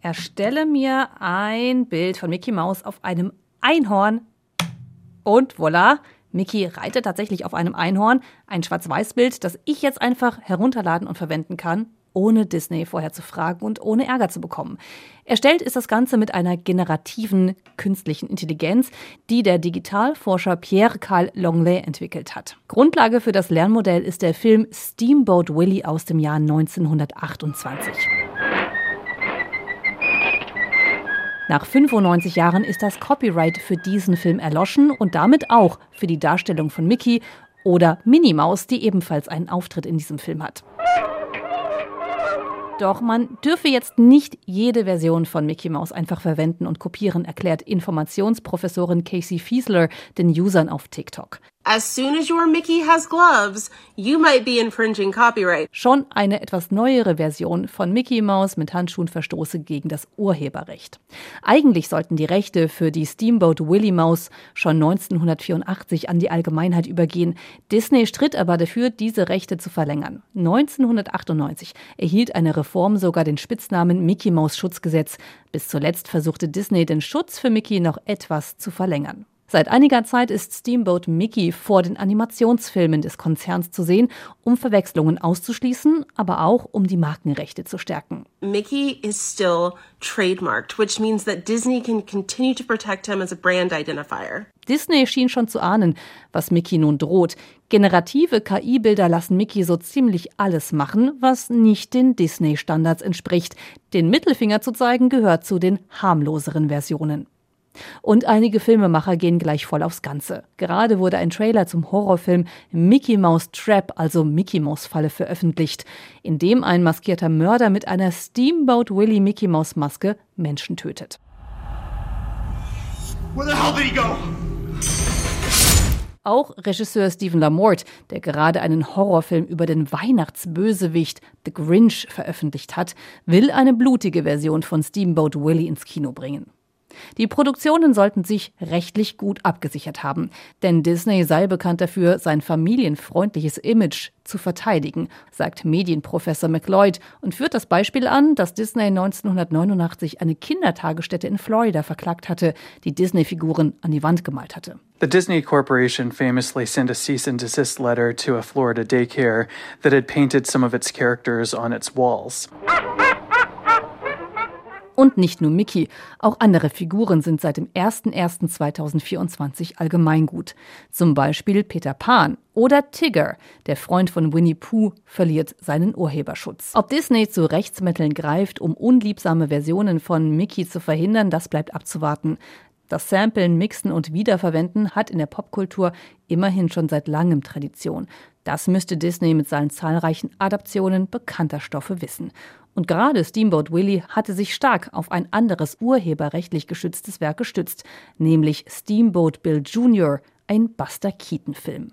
Erstelle mir ein Bild von Mickey Mouse auf einem Einhorn. Und voilà, Mickey reitet tatsächlich auf einem Einhorn. Ein Schwarz-Weiß-Bild, das ich jetzt einfach herunterladen und verwenden kann ohne Disney vorher zu fragen und ohne Ärger zu bekommen. Erstellt ist das Ganze mit einer generativen künstlichen Intelligenz, die der Digitalforscher Pierre Carl Longley entwickelt hat. Grundlage für das Lernmodell ist der Film Steamboat Willie aus dem Jahr 1928. Nach 95 Jahren ist das Copyright für diesen Film erloschen und damit auch für die Darstellung von Mickey oder Minnie Maus, die ebenfalls einen Auftritt in diesem Film hat. Doch man dürfe jetzt nicht jede Version von Mickey Mouse einfach verwenden und kopieren, erklärt Informationsprofessorin Casey Fiesler den Usern auf TikTok. As soon as your Mickey has gloves, you might be infringing copyright. Schon eine etwas neuere Version von Mickey Mouse mit Handschuhen verstoße gegen das Urheberrecht. Eigentlich sollten die Rechte für die Steamboat Willie Mouse schon 1984 an die Allgemeinheit übergehen. Disney stritt aber dafür, diese Rechte zu verlängern. 1998 erhielt eine Reform sogar den Spitznamen Mickey Mouse Schutzgesetz. Bis zuletzt versuchte Disney den Schutz für Mickey noch etwas zu verlängern. Seit einiger Zeit ist Steamboat Mickey vor den Animationsfilmen des Konzerns zu sehen, um Verwechslungen auszuschließen, aber auch um die Markenrechte zu stärken. Mickey is still trademarked, which means that Disney can continue to protect him as a brand identifier. Disney schien schon zu ahnen, was Mickey nun droht. Generative KI-Bilder lassen Mickey so ziemlich alles machen, was nicht den Disney-Standards entspricht. Den Mittelfinger zu zeigen gehört zu den harmloseren Versionen. Und einige Filmemacher gehen gleich voll aufs Ganze. Gerade wurde ein Trailer zum Horrorfilm Mickey Mouse Trap, also Mickey Mouse Falle, veröffentlicht, in dem ein maskierter Mörder mit einer Steamboat Willie Mickey Mouse Maske Menschen tötet. Auch Regisseur Stephen Lamort, der gerade einen Horrorfilm über den Weihnachtsbösewicht The Grinch veröffentlicht hat, will eine blutige Version von Steamboat Willie ins Kino bringen. Die Produktionen sollten sich rechtlich gut abgesichert haben, denn Disney sei bekannt dafür, sein familienfreundliches Image zu verteidigen, sagt Medienprofessor McLeod und führt das Beispiel an, dass Disney 1989 eine Kindertagesstätte in Florida verklagt hatte, die Disney-Figuren an die Wand gemalt hatte. The Disney Corporation famously sent a cease and desist letter to a Florida daycare that had painted some of its characters on its walls. Und nicht nur Mickey, auch andere Figuren sind seit dem 01.01.2024 allgemeingut. Zum Beispiel Peter Pan oder Tigger, der Freund von Winnie Pooh, verliert seinen Urheberschutz. Ob Disney zu Rechtsmitteln greift, um unliebsame Versionen von Mickey zu verhindern, das bleibt abzuwarten. Das Samplen, Mixen und Wiederverwenden hat in der Popkultur immerhin schon seit langem Tradition. Das müsste Disney mit seinen zahlreichen Adaptionen bekannter Stoffe wissen. Und gerade Steamboat Willie hatte sich stark auf ein anderes urheberrechtlich geschütztes Werk gestützt, nämlich Steamboat Bill Jr., ein Buster Keaton-Film.